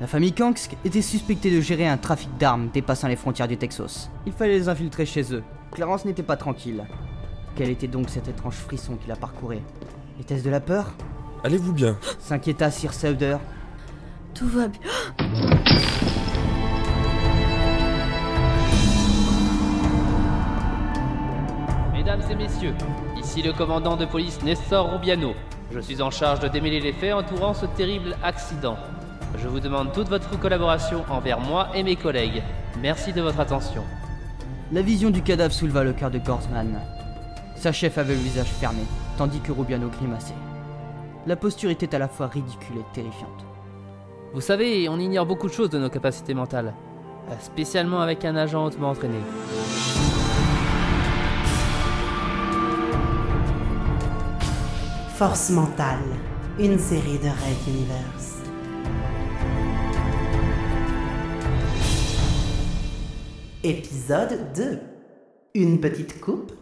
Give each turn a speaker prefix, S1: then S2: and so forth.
S1: La famille Kanksk était suspectée de gérer un trafic d'armes dépassant les frontières du Texas. Il fallait les infiltrer chez eux. Clarence n'était pas tranquille. Quel était donc cet étrange frisson qui la parcourait Était-ce de la peur?
S2: Allez-vous bien?
S1: S'inquiéta Sir Sauder.
S3: Tout va bien.
S4: Mesdames et messieurs, ici le commandant de police Nestor Rubiano. Je suis en charge de démêler les faits entourant ce terrible accident. Je vous demande toute votre collaboration envers moi et mes collègues. Merci de votre attention.
S1: La vision du cadavre souleva le cœur de Gorsman. Sa chef avait le visage fermé, tandis que Rubiano grimaçait. La posture était à la fois ridicule et terrifiante.
S4: Vous savez, on ignore beaucoup de choses de nos capacités mentales, spécialement avec un agent hautement entraîné.
S5: Force mentale, une série de Red Universe. Épisode 2. Une petite coupe